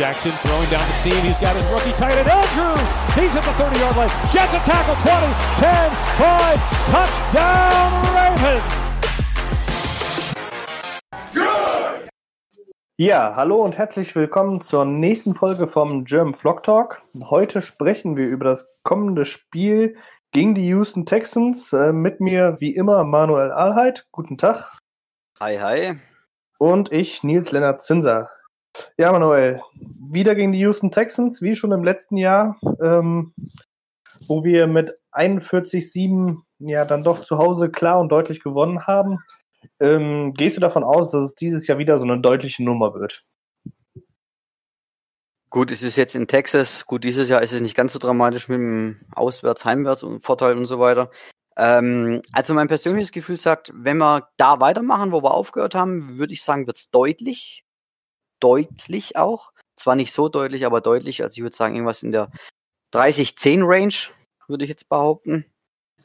Jackson throwing down the seam. He's got his rookie tight end Andrews. He's at the 30 yard line. Jets a tackle 20, 10, 5. Touchdown Ravens. Ja, hallo und herzlich willkommen zur nächsten Folge vom German Flock Talk. Heute sprechen wir über das kommende Spiel gegen die Houston Texans. Äh, mit mir wie immer Manuel Alheit. Guten Tag. Hi, hi. Und ich, Nils Lennart Zinser. Ja, Manuel, wieder gegen die Houston Texans, wie schon im letzten Jahr, ähm, wo wir mit 41-7 ja dann doch zu Hause klar und deutlich gewonnen haben. Ähm, gehst du davon aus, dass es dieses Jahr wieder so eine deutliche Nummer wird? Gut, es ist jetzt in Texas. Gut, dieses Jahr ist es nicht ganz so dramatisch mit dem Auswärts, Heimwärts und Vorteil und so weiter. Ähm, also mein persönliches Gefühl sagt, wenn wir da weitermachen, wo wir aufgehört haben, würde ich sagen, wird es deutlich deutlich auch. Zwar nicht so deutlich, aber deutlich. Also ich würde sagen, irgendwas in der 30-10 Range, würde ich jetzt behaupten.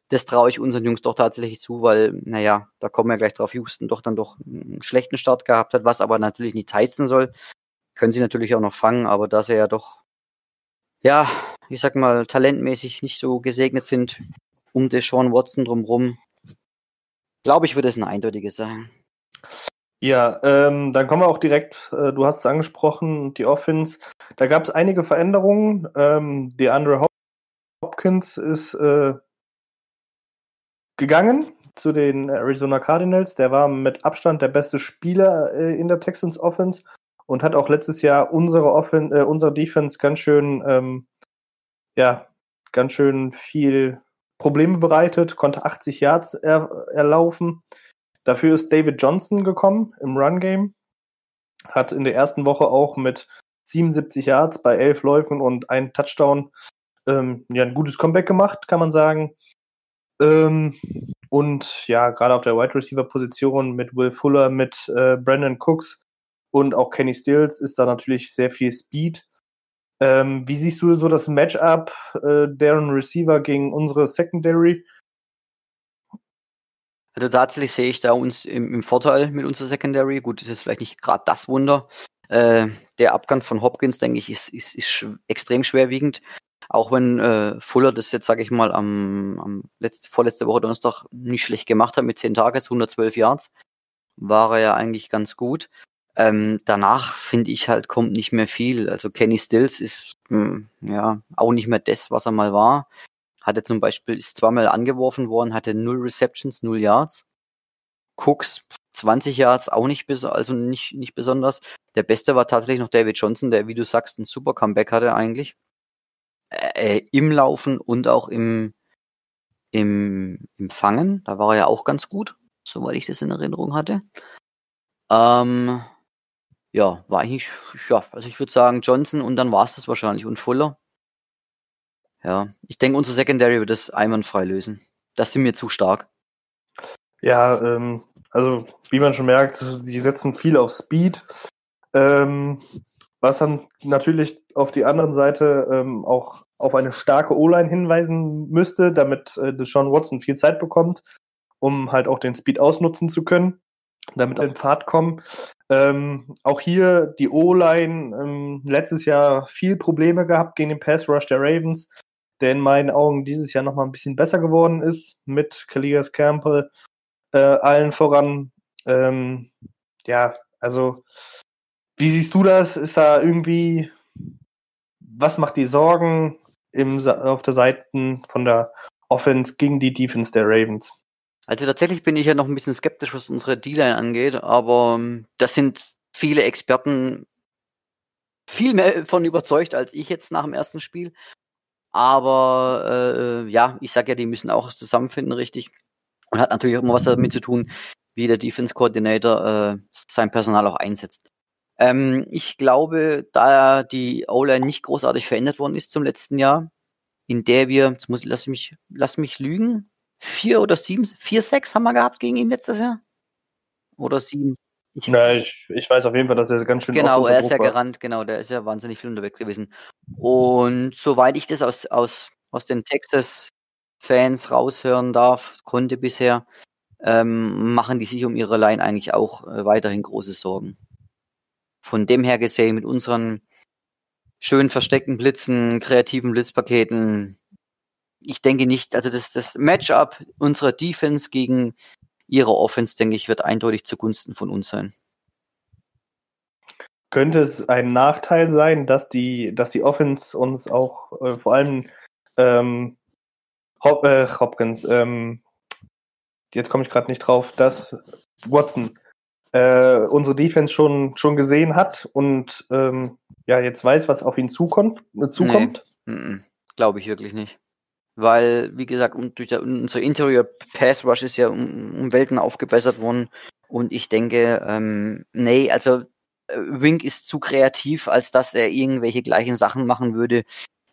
Das traue ich unseren Jungs doch tatsächlich zu, weil, naja, da kommen wir gleich drauf, Houston doch dann doch einen schlechten Start gehabt hat, was aber natürlich nicht heizen soll. Können sie natürlich auch noch fangen, aber da sie ja doch, ja, ich sag mal, talentmäßig nicht so gesegnet sind, um Deshaun Watson drumrum, glaube ich, wird es ein eindeutiges sein. Ja, ähm, dann kommen wir auch direkt, äh, du hast es angesprochen, die Offense. Da gab es einige Veränderungen. Ähm, der Andre Hopkins ist äh, gegangen zu den Arizona Cardinals. Der war mit Abstand der beste Spieler äh, in der Texans Offense und hat auch letztes Jahr unsere, Offen äh, unsere Defense ganz schön, ähm, ja, ganz schön viel Probleme bereitet, konnte 80 Yards er erlaufen. Dafür ist David Johnson gekommen im Run-Game. Hat in der ersten Woche auch mit 77 Yards bei 11 Läufen und einem Touchdown ähm, ja, ein gutes Comeback gemacht, kann man sagen. Ähm, und ja, gerade auf der Wide Receiver Position mit Will Fuller, mit äh, Brandon Cooks und auch Kenny Stills ist da natürlich sehr viel Speed. Ähm, wie siehst du so das Matchup äh, deren Receiver gegen unsere Secondary? Also tatsächlich sehe ich da uns im, im Vorteil mit unserer Secondary. Gut, ist vielleicht nicht gerade das Wunder. Äh, der Abgang von Hopkins, denke ich, ist, ist, ist sch extrem schwerwiegend. Auch wenn äh, Fuller das jetzt, sage ich mal, am, am letzte, vorletzte Woche Donnerstag nicht schlecht gemacht hat mit 10 Tages, 112 Yards, war er ja eigentlich ganz gut. Ähm, danach finde ich halt, kommt nicht mehr viel. Also Kenny Stills ist mh, hm, ja auch nicht mehr das, was er mal war. Hatte zum Beispiel, ist zweimal angeworfen worden, hatte null Receptions, null Yards. Cooks 20 Yards auch nicht, also nicht, nicht besonders. Der Beste war tatsächlich noch David Johnson, der, wie du sagst, ein super Comeback hatte eigentlich. Äh, Im Laufen und auch im, im, im Fangen. Da war er ja auch ganz gut, soweit ich das in Erinnerung hatte. Ähm, ja, war eigentlich, ja, also ich würde sagen Johnson und dann war es das wahrscheinlich und Fuller. Ja, ich denke, unsere Secondary wird das einwandfrei lösen. Das sind mir zu stark. Ja, ähm, also wie man schon merkt, die setzen viel auf Speed. Ähm, was dann natürlich auf die anderen Seite ähm, auch auf eine starke O-Line hinweisen müsste, damit äh, Deshaun Watson viel Zeit bekommt, um halt auch den Speed ausnutzen zu können, damit er in Fahrt kommen. Ähm, auch hier die O-Line ähm, letztes Jahr viel Probleme gehabt gegen den Pass Rush der Ravens der in meinen Augen dieses Jahr nochmal ein bisschen besser geworden ist, mit Kalias Campbell äh, allen voran. Ähm, ja, also, wie siehst du das? Ist da irgendwie, was macht die Sorgen im, auf der Seite von der Offense gegen die Defense der Ravens? Also tatsächlich bin ich ja noch ein bisschen skeptisch, was unsere D-Line angeht, aber ähm, das sind viele Experten viel mehr von überzeugt als ich jetzt nach dem ersten Spiel. Aber äh, ja, ich sage ja, die müssen auch zusammenfinden, richtig. Und hat natürlich auch immer was damit zu tun, wie der Defense Coordinator äh, sein Personal auch einsetzt. Ähm, ich glaube, da die O-Line nicht großartig verändert worden ist zum letzten Jahr, in der wir, jetzt muss lass mich, lass mich lügen, vier oder sieben, vier, sechs haben wir gehabt gegen ihn letztes Jahr. Oder sieben. Ich, Na, ich, ich weiß auf jeden Fall, dass er ganz schön Genau, er ist ja gerannt, genau, der ist ja wahnsinnig viel unterwegs gewesen. Und soweit ich das aus, aus, aus den Texas-Fans raushören darf, konnte bisher, ähm, machen die sich um ihre Line eigentlich auch äh, weiterhin große Sorgen. Von dem her gesehen, mit unseren schön versteckten Blitzen, kreativen Blitzpaketen, ich denke nicht, also das, das Matchup unserer Defense gegen ihre Offense, denke ich, wird eindeutig zugunsten von uns sein. Könnte es ein Nachteil sein, dass die, dass die Offense uns auch äh, vor allem ähm, Hop, äh, Hopkins, ähm, jetzt komme ich gerade nicht drauf, dass Watson äh, unsere Defense schon, schon gesehen hat und ähm, ja, jetzt weiß, was auf ihn zukommt? Äh, zukommt? Nee, Glaube ich wirklich nicht weil, wie gesagt, durch der, unser Interior Pass Rush ist ja um, um Welten aufgebessert worden. Und ich denke, ähm, nee, also äh, Wink ist zu kreativ, als dass er irgendwelche gleichen Sachen machen würde,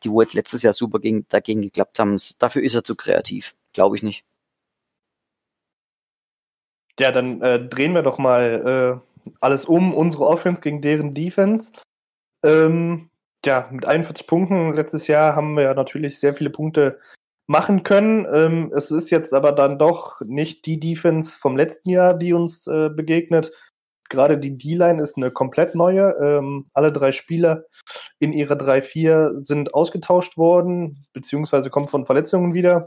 die wo jetzt letztes Jahr super gegen, dagegen geklappt haben. Dafür ist er zu kreativ. Glaube ich nicht. Ja, dann äh, drehen wir doch mal äh, alles um, unsere Offense gegen deren Defense. Ähm, ja, mit 41 Punkten letztes Jahr haben wir ja natürlich sehr viele Punkte machen können. Ähm, es ist jetzt aber dann doch nicht die Defense vom letzten Jahr, die uns äh, begegnet. Gerade die D-Line ist eine komplett neue. Ähm, alle drei Spieler in ihrer 3-4 sind ausgetauscht worden, beziehungsweise kommen von Verletzungen wieder.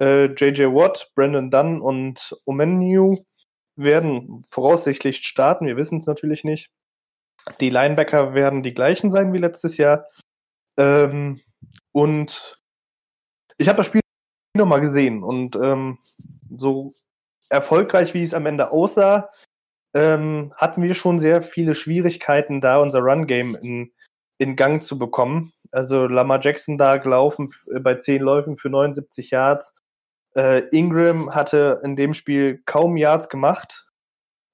Äh, JJ Watt, Brandon Dunn und Omenu werden voraussichtlich starten. Wir wissen es natürlich nicht. Die Linebacker werden die gleichen sein wie letztes Jahr. Ähm, und ich habe das Spiel nochmal gesehen und ähm, so erfolgreich, wie es am Ende aussah, ähm, hatten wir schon sehr viele Schwierigkeiten, da unser Run-Game in, in Gang zu bekommen. Also Lamar Jackson da gelaufen bei 10 Läufen für 79 Yards. Äh, Ingram hatte in dem Spiel kaum Yards gemacht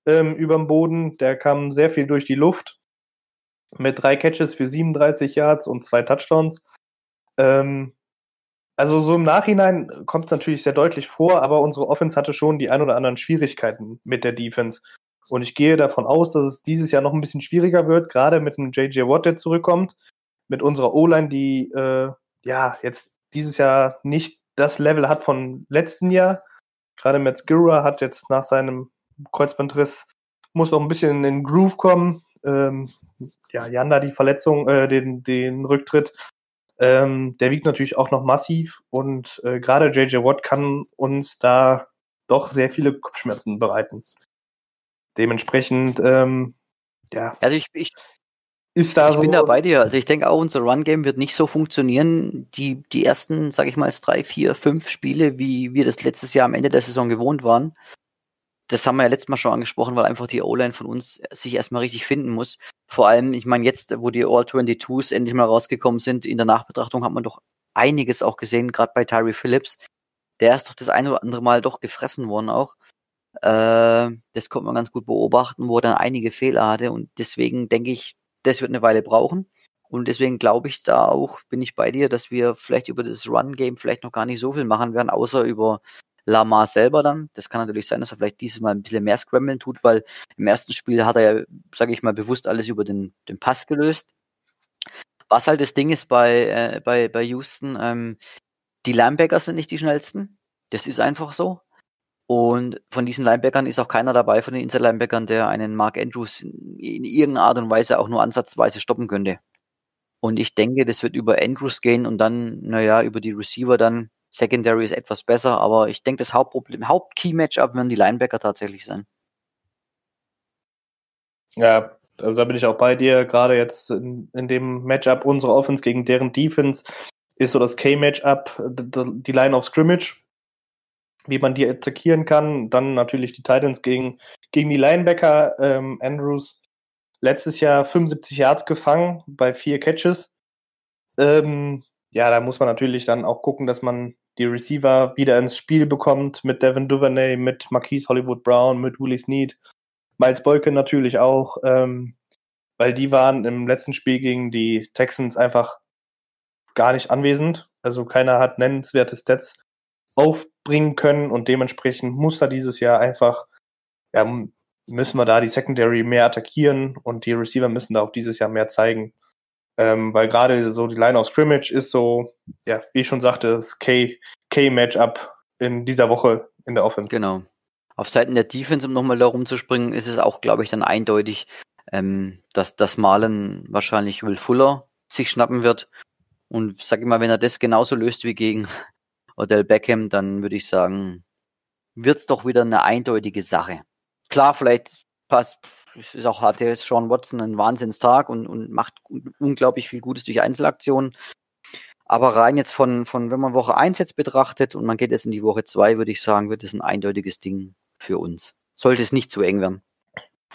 ähm, über dem Boden. Der kam sehr viel durch die Luft mit drei Catches für 37 Yards und zwei Touchdowns. Ähm, also so im Nachhinein kommt es natürlich sehr deutlich vor, aber unsere Offense hatte schon die ein oder anderen Schwierigkeiten mit der Defense. Und ich gehe davon aus, dass es dieses Jahr noch ein bisschen schwieriger wird, gerade mit einem JJ Watt, der zurückkommt, mit unserer O-Line, die äh, ja jetzt dieses Jahr nicht das Level hat von letzten Jahr. Gerade Matt Skirra hat jetzt nach seinem Kreuzbandriss muss noch ein bisschen in den Groove kommen. Ähm, ja, Janda die Verletzung, äh, den, den Rücktritt, ähm, der wiegt natürlich auch noch massiv und äh, gerade JJ Watt kann uns da doch sehr viele Kopfschmerzen bereiten. Dementsprechend, ähm, ja. Also ich, ich, ist da ich so bin da bei dir. Also ich denke auch, unser Run-Game wird nicht so funktionieren. Die, die ersten, sage ich mal, drei, vier, fünf Spiele, wie wir das letztes Jahr am Ende der Saison gewohnt waren, das haben wir ja letztes Mal schon angesprochen, weil einfach die O-Line von uns sich erstmal richtig finden muss. Vor allem, ich meine, jetzt, wo die All-22s endlich mal rausgekommen sind, in der Nachbetrachtung hat man doch einiges auch gesehen, gerade bei Tyree Phillips. Der ist doch das eine oder andere Mal doch gefressen worden auch. Äh, das konnte man ganz gut beobachten, wo er dann einige Fehler hatte und deswegen denke ich, das wird eine Weile brauchen. Und deswegen glaube ich da auch, bin ich bei dir, dass wir vielleicht über das Run-Game vielleicht noch gar nicht so viel machen werden, außer über Lamar selber dann. Das kann natürlich sein, dass er vielleicht dieses Mal ein bisschen mehr Scramblen tut, weil im ersten Spiel hat er ja, sage ich mal, bewusst alles über den, den Pass gelöst. Was halt das Ding ist bei, äh, bei, bei Houston, ähm, die Linebacker sind nicht die schnellsten. Das ist einfach so. Und von diesen Linebackern ist auch keiner dabei, von den Inside-Linebackern, der einen Mark Andrews in irgendeiner Art und Weise auch nur ansatzweise stoppen könnte. Und ich denke, das wird über Andrews gehen und dann, naja, über die Receiver dann Secondary ist etwas besser, aber ich denke, das Hauptproblem, Haupt-Key-Matchup werden die Linebacker tatsächlich sein. Ja, also da bin ich auch bei dir. Gerade jetzt in, in dem Matchup unserer Offense gegen deren Defense ist so das K-Matchup, die Line of Scrimmage, wie man die attackieren kann. Dann natürlich die Titans gegen, gegen die Linebacker. Ähm, Andrews letztes Jahr 75 Yards gefangen bei vier Catches. Ähm, ja, da muss man natürlich dann auch gucken, dass man die Receiver wieder ins Spiel bekommt mit Devin Duvernay, mit Marquise Hollywood Brown, mit Willie Snead, Miles Boykin natürlich auch. Ähm, weil die waren im letzten Spiel gegen die Texans einfach gar nicht anwesend. Also keiner hat nennenswerte Stats aufbringen können und dementsprechend muss da dieses Jahr einfach, ja, müssen wir da die Secondary mehr attackieren und die Receiver müssen da auch dieses Jahr mehr zeigen. Ähm, weil gerade so die Line of Scrimmage ist so, ja, wie ich schon sagte, das K-Matchup in dieser Woche in der Offense. Genau. Auf Seiten der Defense, um nochmal da rumzuspringen, ist es auch, glaube ich, dann eindeutig, ähm, dass das Malen wahrscheinlich Will Fuller sich schnappen wird. Und sag ich mal, wenn er das genauso löst wie gegen Odell Beckham, dann würde ich sagen, wird's doch wieder eine eindeutige Sache. Klar, vielleicht passt, ist auch hatte jetzt Sean Watson einen Wahnsinnstag und, und macht unglaublich viel Gutes durch Einzelaktionen. Aber rein jetzt von, von, wenn man Woche 1 jetzt betrachtet und man geht jetzt in die Woche 2, würde ich sagen, wird es ein eindeutiges Ding für uns. Sollte es nicht zu eng werden.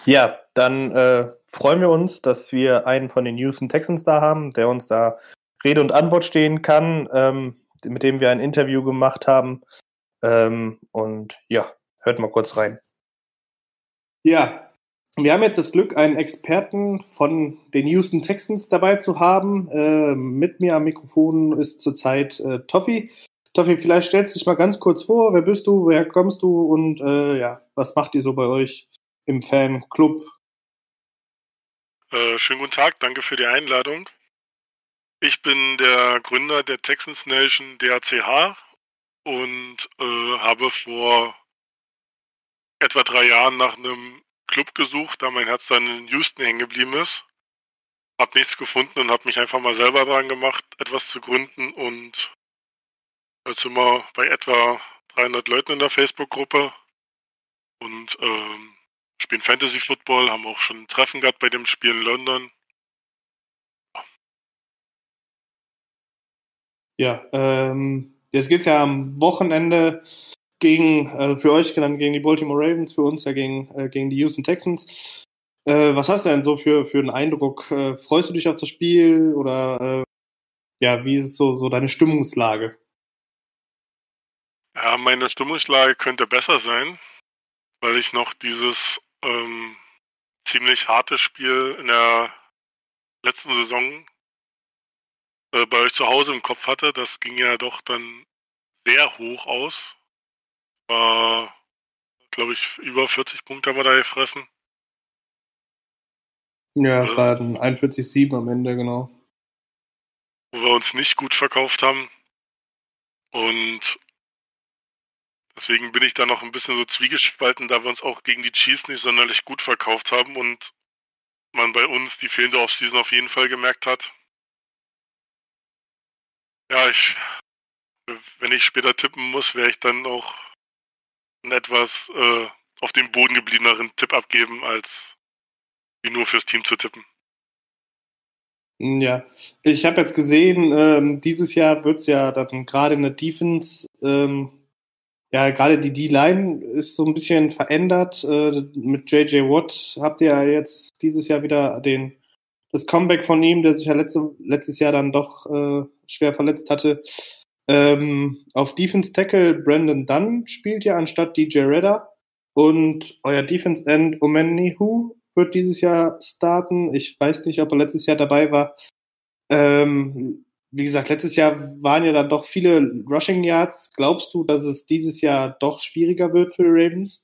Ja, dann äh, freuen wir uns, dass wir einen von den Houston Texans da haben, der uns da Rede und Antwort stehen kann, ähm, mit dem wir ein Interview gemacht haben. Ähm, und ja, hört mal kurz rein. Ja, wir haben jetzt das Glück, einen Experten von den Houston Texans dabei zu haben. Äh, mit mir am Mikrofon ist zurzeit äh, Toffi. Toffi, vielleicht stellst du dich mal ganz kurz vor. Wer bist du? Woher kommst du? Und äh, ja, was macht ihr so bei euch im Fanclub? Äh, schönen guten Tag, danke für die Einladung. Ich bin der Gründer der Texans Nation DACH und äh, habe vor etwa drei Jahren nach einem Club gesucht, da mein Herz dann in Houston hängen geblieben ist. Hab nichts gefunden und habe mich einfach mal selber dran gemacht, etwas zu gründen und jetzt sind wir bei etwa 300 Leuten in der Facebook-Gruppe und ähm, spielen Fantasy Football, haben auch schon ein Treffen gehabt bei dem Spiel in London. Ja, ähm, jetzt geht's ja am Wochenende gegen, äh, für euch dann gegen die Baltimore Ravens, für uns ja gegen, äh, gegen die Houston Texans. Äh, was hast du denn so für, für einen Eindruck? Äh, freust du dich auf das Spiel oder äh, ja, wie ist so, so deine Stimmungslage? Ja, meine Stimmungslage könnte besser sein, weil ich noch dieses ähm, ziemlich harte Spiel in der letzten Saison äh, bei euch zu Hause im Kopf hatte. Das ging ja doch dann sehr hoch aus war, glaube ich, über 40 Punkte haben wir da gefressen. Ja, es äh, war dann 41,7 am Ende, genau. Wo wir uns nicht gut verkauft haben. Und deswegen bin ich da noch ein bisschen so zwiegespalten, da wir uns auch gegen die Chiefs nicht sonderlich gut verkauft haben und man bei uns die fehlende Offseason auf jeden Fall gemerkt hat. Ja, ich, wenn ich später tippen muss, wäre ich dann auch einen etwas äh, auf dem Boden gebliebeneren Tipp abgeben, als wie nur fürs Team zu tippen. Ja, ich habe jetzt gesehen, ähm, dieses Jahr wird es ja dann gerade in der Defense, ähm, ja, gerade die D-Line ist so ein bisschen verändert. Äh, mit JJ Watt habt ihr ja jetzt dieses Jahr wieder den, das Comeback von ihm, der sich ja letzte, letztes Jahr dann doch äh, schwer verletzt hatte. Ähm, auf Defense Tackle Brandon Dunn spielt ja anstatt DJ Redder und euer Defense End Omenihu wird dieses Jahr starten. Ich weiß nicht, ob er letztes Jahr dabei war. Ähm, wie gesagt, letztes Jahr waren ja dann doch viele Rushing Yards. Glaubst du, dass es dieses Jahr doch schwieriger wird für die Ravens?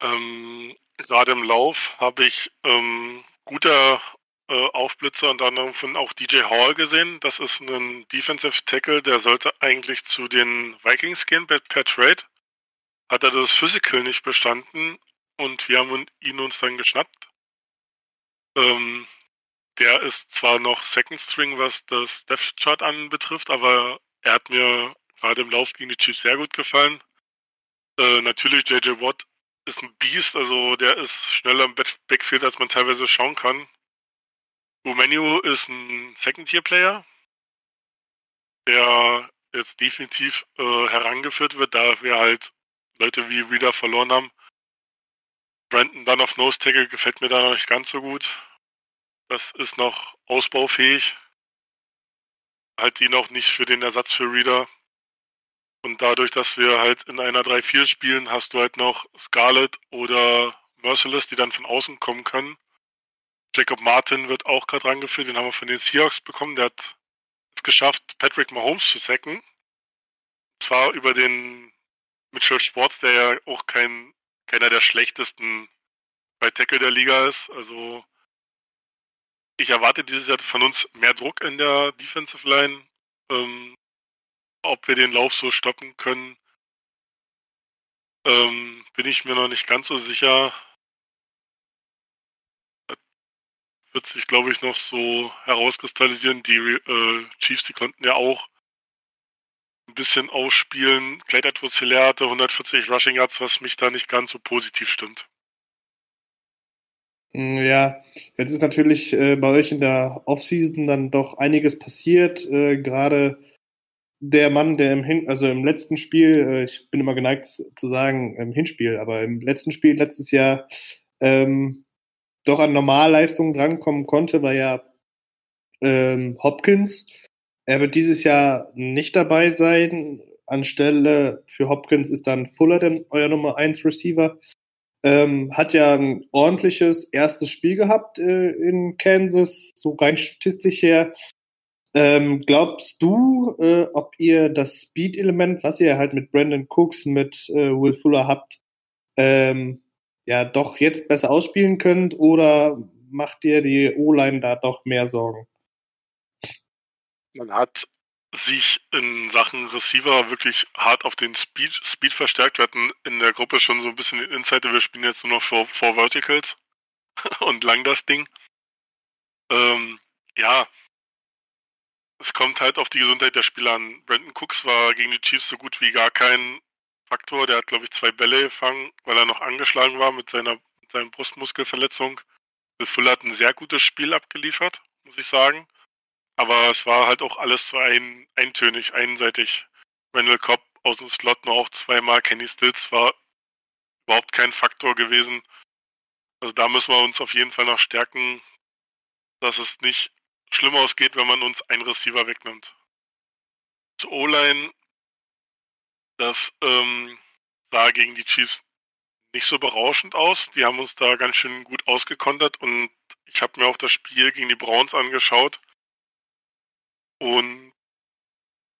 Ähm, gerade im Lauf habe ich ähm, gute äh, Aufblitzer und dann von auch DJ Hall gesehen. Das ist ein Defensive Tackle, der sollte eigentlich zu den Vikings gehen per, per Trade. Hat er das Physical nicht bestanden und wir haben ihn uns dann geschnappt. Ähm, der ist zwar noch Second String, was das Death Chart anbetrifft, aber er hat mir gerade im Lauf gegen die Chiefs sehr gut gefallen. Äh, natürlich, JJ Watt ist ein Beast, also der ist schneller im Backfield, als man teilweise schauen kann. Umenu ist ein Second-Tier-Player, der jetzt definitiv äh, herangeführt wird, da wir halt Leute wie Reader verloren haben. Brandon dann auf Nose Tackle gefällt mir da noch nicht ganz so gut. Das ist noch ausbaufähig. Halt ihn auch nicht für den Ersatz für Reader. Und dadurch, dass wir halt in einer 3-4 spielen, hast du halt noch Scarlett oder Merciless, die dann von außen kommen können. Jacob Martin wird auch gerade rangeführt, den haben wir von den Seahawks bekommen. Der hat es geschafft, Patrick Mahomes zu sacken. Zwar über den Mitchell Sports, der ja auch kein, keiner der schlechtesten bei Tackle der Liga ist. Also ich erwarte dieses Jahr von uns mehr Druck in der Defensive Line. Ähm, ob wir den Lauf so stoppen können, ähm, bin ich mir noch nicht ganz so sicher. Das wird sich, glaube ich, noch so herauskristallisieren. Die äh, Chiefs, die konnten ja auch ein bisschen ausspielen. Clyde Edwards hatte 140 Rushing Yards, was mich da nicht ganz so positiv stimmt. Hm, ja, jetzt ist natürlich äh, bei euch in der Offseason dann doch einiges passiert. Äh, Gerade der Mann, der im Hin also im letzten Spiel, äh, ich bin immer geneigt zu sagen im Hinspiel, aber im letzten Spiel letztes Jahr ähm, doch an Normalleistungen drankommen konnte, war ja ähm, Hopkins. Er wird dieses Jahr nicht dabei sein. Anstelle für Hopkins ist dann Fuller denn euer Nummer 1 Receiver. Ähm, hat ja ein ordentliches erstes Spiel gehabt äh, in Kansas, so rein statistisch her. Ähm, glaubst du, äh, ob ihr das Speed-Element, was ihr halt mit Brandon Cooks, mit äh, Will Fuller habt, ähm, ja doch jetzt besser ausspielen könnt oder macht ihr die O-Line da doch mehr Sorgen? Man hat sich in Sachen Receiver wirklich hart auf den Speed, Speed verstärkt. Wir hatten in der Gruppe schon so ein bisschen den Insight, wir spielen jetzt nur noch vor, vor Verticals und lang das Ding. Ähm, ja, es kommt halt auf die Gesundheit der Spieler an. Brandon Cooks war gegen die Chiefs so gut wie gar kein Faktor. Der hat, glaube ich, zwei Bälle gefangen, weil er noch angeschlagen war mit seiner, mit seiner Brustmuskelverletzung. Will Fuller hat ein sehr gutes Spiel abgeliefert, muss ich sagen. Aber es war halt auch alles so ein, eintönig, einseitig. Randall Cobb aus dem Slot nur auch zweimal. Kenny Stills war überhaupt kein Faktor gewesen. Also da müssen wir uns auf jeden Fall noch stärken, dass es nicht schlimm ausgeht, wenn man uns einen Receiver wegnimmt. Zu O-Line, das ähm, sah gegen die Chiefs nicht so berauschend aus. Die haben uns da ganz schön gut ausgekontert und ich habe mir auch das Spiel gegen die Browns angeschaut. Und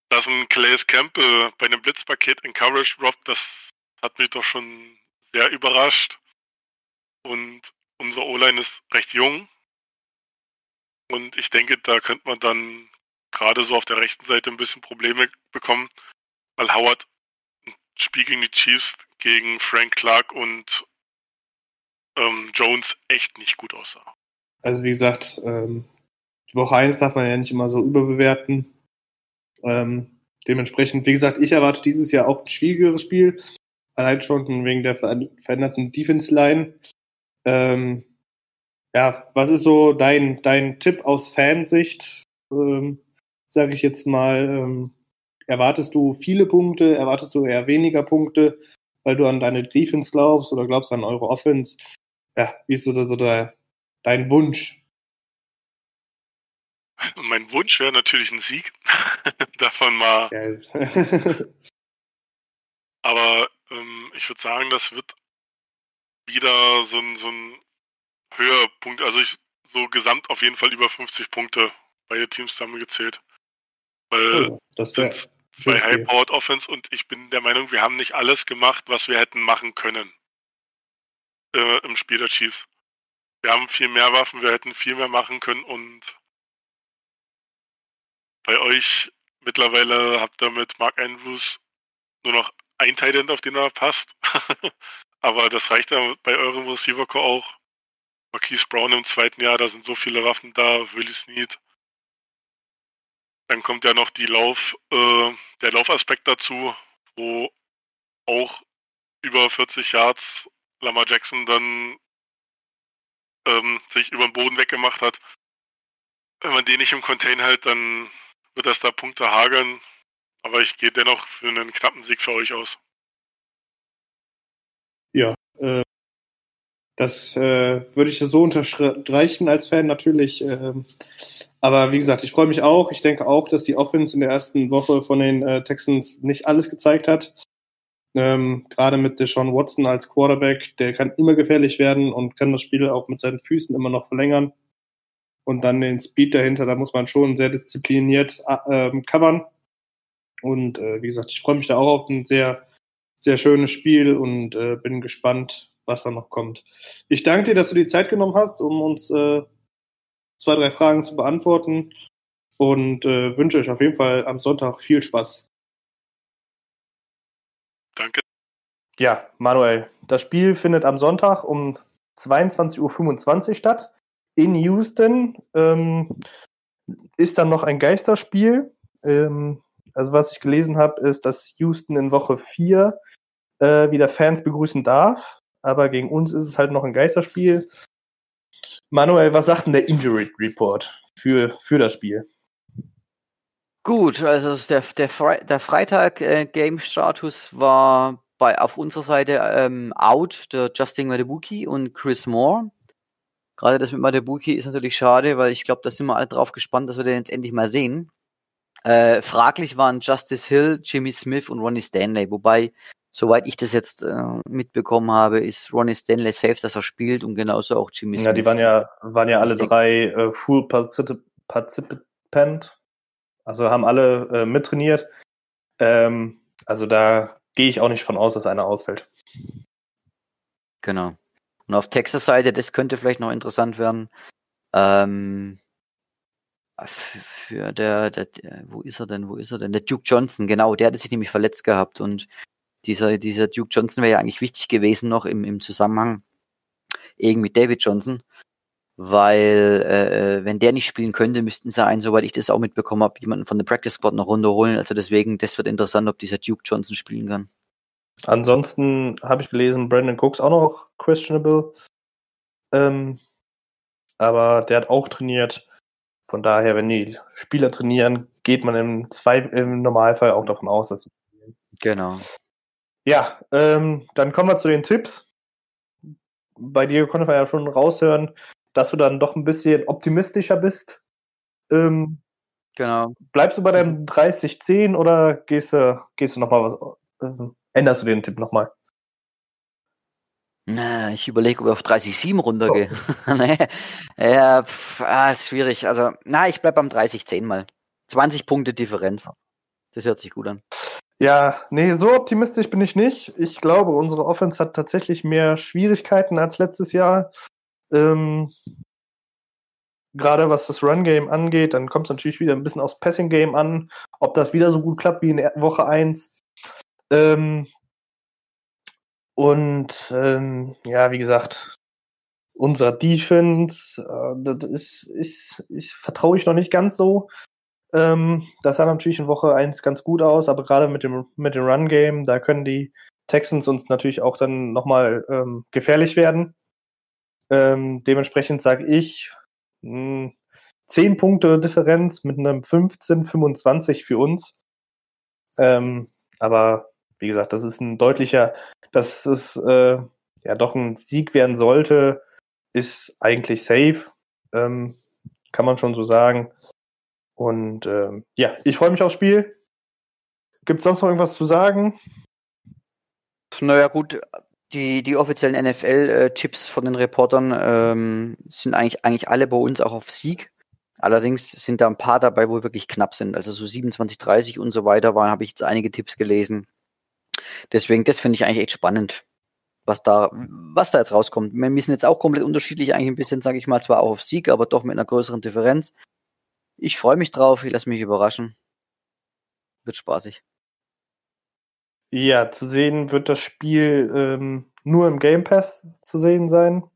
dass ein Calais Campbell bei einem Blitzpaket in Coverage droppt, das hat mich doch schon sehr überrascht. Und unser O-Line ist recht jung. Und ich denke, da könnte man dann gerade so auf der rechten Seite ein bisschen Probleme bekommen, weil Howard Spiel gegen die Chiefs gegen Frank Clark und ähm, Jones echt nicht gut aussah. Also wie gesagt, ähm, Woche 1 darf man ja nicht immer so überbewerten. Ähm, dementsprechend, wie gesagt, ich erwarte dieses Jahr auch ein schwierigeres Spiel. Allein schon wegen der veränderten Defense-Line. Ähm, ja, was ist so dein, dein Tipp aus Fansicht? Ähm, Sage ich jetzt mal, ähm, erwartest du viele Punkte, erwartest du eher weniger Punkte, weil du an deine Defense glaubst oder glaubst an eure Offense? Ja, wie ist so, so der, dein Wunsch mein Wunsch wäre natürlich ein Sieg. Davon mal. Aber ähm, ich würde sagen, das wird wieder so ein, so ein Höhepunkt. Also ich so gesamt auf jeden Fall über 50 Punkte. Beide Teams haben gezählt. Weil oh, das sind zwei High-Powered Offense und ich bin der Meinung, wir haben nicht alles gemacht, was wir hätten machen können äh, im Spiel der Chiefs. Wir haben viel mehr Waffen, wir hätten viel mehr machen können und bei euch mittlerweile habt ihr mit Mark Andrews nur noch ein Tight auf den er passt. Aber das reicht ja bei eurem Receiver Core auch. Marquise Brown im zweiten Jahr, da sind so viele Waffen da, Willie Snead. Dann kommt ja noch die Lauf, äh, der Laufaspekt dazu, wo auch über 40 Yards Lamar Jackson dann ähm, sich über den Boden weggemacht hat. Wenn man den nicht im Contain hält, dann wird das da Punkte hageln. Aber ich gehe dennoch für einen knappen Sieg für euch aus. Ja, äh, das äh, würde ich so unterstreichen als Fan natürlich. Äh, aber wie gesagt, ich freue mich auch. Ich denke auch, dass die Offense in der ersten Woche von den äh, Texans nicht alles gezeigt hat. Ähm, Gerade mit Deshaun Watson als Quarterback, der kann immer gefährlich werden und kann das Spiel auch mit seinen Füßen immer noch verlängern. Und dann den Speed dahinter, da muss man schon sehr diszipliniert äh, covern. Und äh, wie gesagt, ich freue mich da auch auf ein sehr, sehr schönes Spiel und äh, bin gespannt, was da noch kommt. Ich danke dir, dass du die Zeit genommen hast, um uns äh, zwei, drei Fragen zu beantworten und äh, wünsche euch auf jeden Fall am Sonntag viel Spaß. Danke. Ja, Manuel, das Spiel findet am Sonntag um 22.25 Uhr statt in Houston. Ähm, ist dann noch ein Geisterspiel. Ähm, also was ich gelesen habe, ist, dass Houston in Woche 4 äh, wieder Fans begrüßen darf. Aber gegen uns ist es halt noch ein Geisterspiel. Manuel, was sagt denn der Injury Report für, für das Spiel? Gut, also der, der, Fre der Freitag-Game-Status äh, war bei, auf unserer Seite ähm, out, der Justin Madebuki und Chris Moore. Gerade das mit Madebuki ist natürlich schade, weil ich glaube, da sind wir alle drauf gespannt, dass wir den jetzt endlich mal sehen. Äh, fraglich waren Justice Hill, Jimmy Smith und Ronnie Stanley, wobei, soweit ich das jetzt äh, mitbekommen habe, ist Ronnie Stanley safe, dass er spielt und genauso auch Jimmy Smith. Ja, die waren ja, waren ja alle drei äh, Full Participant, also haben alle äh, mittrainiert. Ähm, also da gehe ich auch nicht von aus, dass einer ausfällt. Genau. Und auf Texas-Seite, das könnte vielleicht noch interessant werden. Ähm, für der, der, der, wo ist er denn, wo ist er denn? Der Duke Johnson, genau, der hatte sich nämlich verletzt gehabt und dieser, dieser Duke Johnson wäre ja eigentlich wichtig gewesen noch im, im Zusammenhang eben mit David Johnson, weil äh, äh, wenn der nicht spielen könnte, müssten sie einen, soweit ich das auch mitbekommen habe, jemanden von der Practice Squad noch runterholen. Also deswegen, das wird interessant, ob dieser Duke Johnson spielen kann. Ansonsten habe ich gelesen, Brandon Cooks auch noch questionable. Ähm, aber der hat auch trainiert. Von daher, wenn die Spieler trainieren, geht man im, zwei, im Normalfall auch davon aus, dass sie Genau. Ja, ähm, dann kommen wir zu den Tipps. Bei dir konnte man ja schon raushören, dass du dann doch ein bisschen optimistischer bist. Ähm, genau. Bleibst du bei deinem 30-10 oder gehst du, gehst du nochmal was, äh, änderst du den Tipp nochmal? Na, ich überlege, ob ich auf 30,7 runtergehe. Oh. nee. Ja, pff, ah, ist schwierig. Also, na, ich bleib beim 30,10 mal. 20 Punkte Differenz. Das hört sich gut an. Ja, nee, so optimistisch bin ich nicht. Ich glaube, unsere Offense hat tatsächlich mehr Schwierigkeiten als letztes Jahr. Ähm, Gerade was das Run-Game angeht, dann kommt es natürlich wieder ein bisschen aufs Passing-Game an, ob das wieder so gut klappt wie in Woche 1. Ähm, und ähm, ja, wie gesagt, unserer Defense, äh, das ist, ist, ist vertraue ich noch nicht ganz so. Ähm, das sah natürlich in Woche 1 ganz gut aus, aber gerade mit dem, mit dem Run-Game, da können die Texans uns natürlich auch dann nochmal ähm, gefährlich werden. Ähm, dementsprechend sage ich mh, hm, 10 Punkte Differenz mit einem 15-25 für uns. Ähm, aber wie gesagt, das ist ein deutlicher dass es äh, ja doch ein Sieg werden sollte, ist eigentlich safe. Ähm, kann man schon so sagen. Und ähm, ja, ich freue mich aufs Spiel. Gibt es sonst noch irgendwas zu sagen? Naja, gut, die, die offiziellen NFL-Tipps von den Reportern ähm, sind eigentlich, eigentlich alle bei uns auch auf Sieg. Allerdings sind da ein paar dabei, wo wirklich knapp sind. Also so 27, 30 und so weiter waren, habe ich jetzt einige Tipps gelesen. Deswegen, das finde ich eigentlich echt spannend, was da, was da jetzt rauskommt. Wir sind jetzt auch komplett unterschiedlich, eigentlich ein bisschen, sage ich mal, zwar auch auf Sieg, aber doch mit einer größeren Differenz. Ich freue mich drauf, ich lasse mich überraschen. Wird spaßig. Ja, zu sehen wird das Spiel ähm, nur im Game Pass zu sehen sein.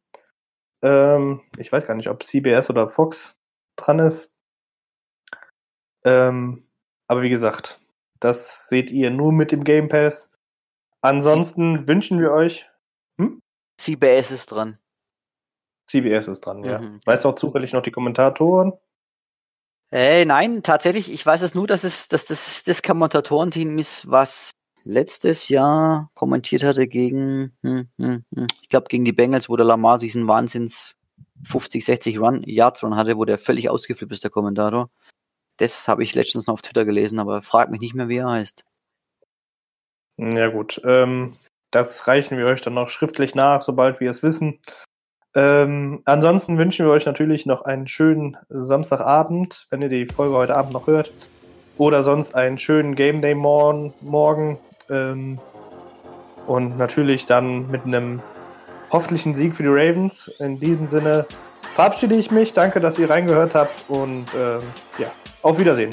Ähm, ich weiß gar nicht, ob CBS oder Fox dran ist. Ähm, aber wie gesagt, das seht ihr nur mit dem Game Pass. Ansonsten C wünschen wir euch. Hm? CBS ist dran. CBS ist dran, ja. Mhm. Weißt du auch zufällig noch die Kommentatoren? Äh, nein, tatsächlich, ich weiß es nur, dass es dass das, das Kommentatorenteam ist, was letztes Jahr kommentiert hatte gegen, hm, hm, hm. ich glaube, gegen die Bengals, wo der Lamar diesen Wahnsinns 50, 60 Run, Yards Run hatte, wo der völlig ausgeflippt ist, der Kommentator. Das habe ich letztens noch auf Twitter gelesen, aber frag mich nicht mehr, wie er heißt. Ja gut, ähm, das reichen wir euch dann noch schriftlich nach, sobald wir es wissen. Ähm, ansonsten wünschen wir euch natürlich noch einen schönen Samstagabend, wenn ihr die Folge heute Abend noch hört. Oder sonst einen schönen Game Day morgen. morgen ähm, und natürlich dann mit einem hoffentlichen Sieg für die Ravens. In diesem Sinne verabschiede ich mich. Danke, dass ihr reingehört habt und ähm, ja, auf Wiedersehen.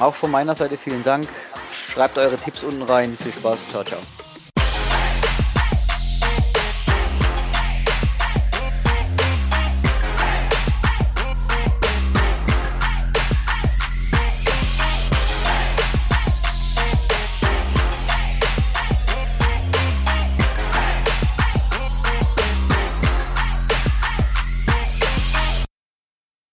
Auch von meiner Seite vielen Dank. Schreibt eure Tipps unten rein. Viel Spaß. Ciao, ciao.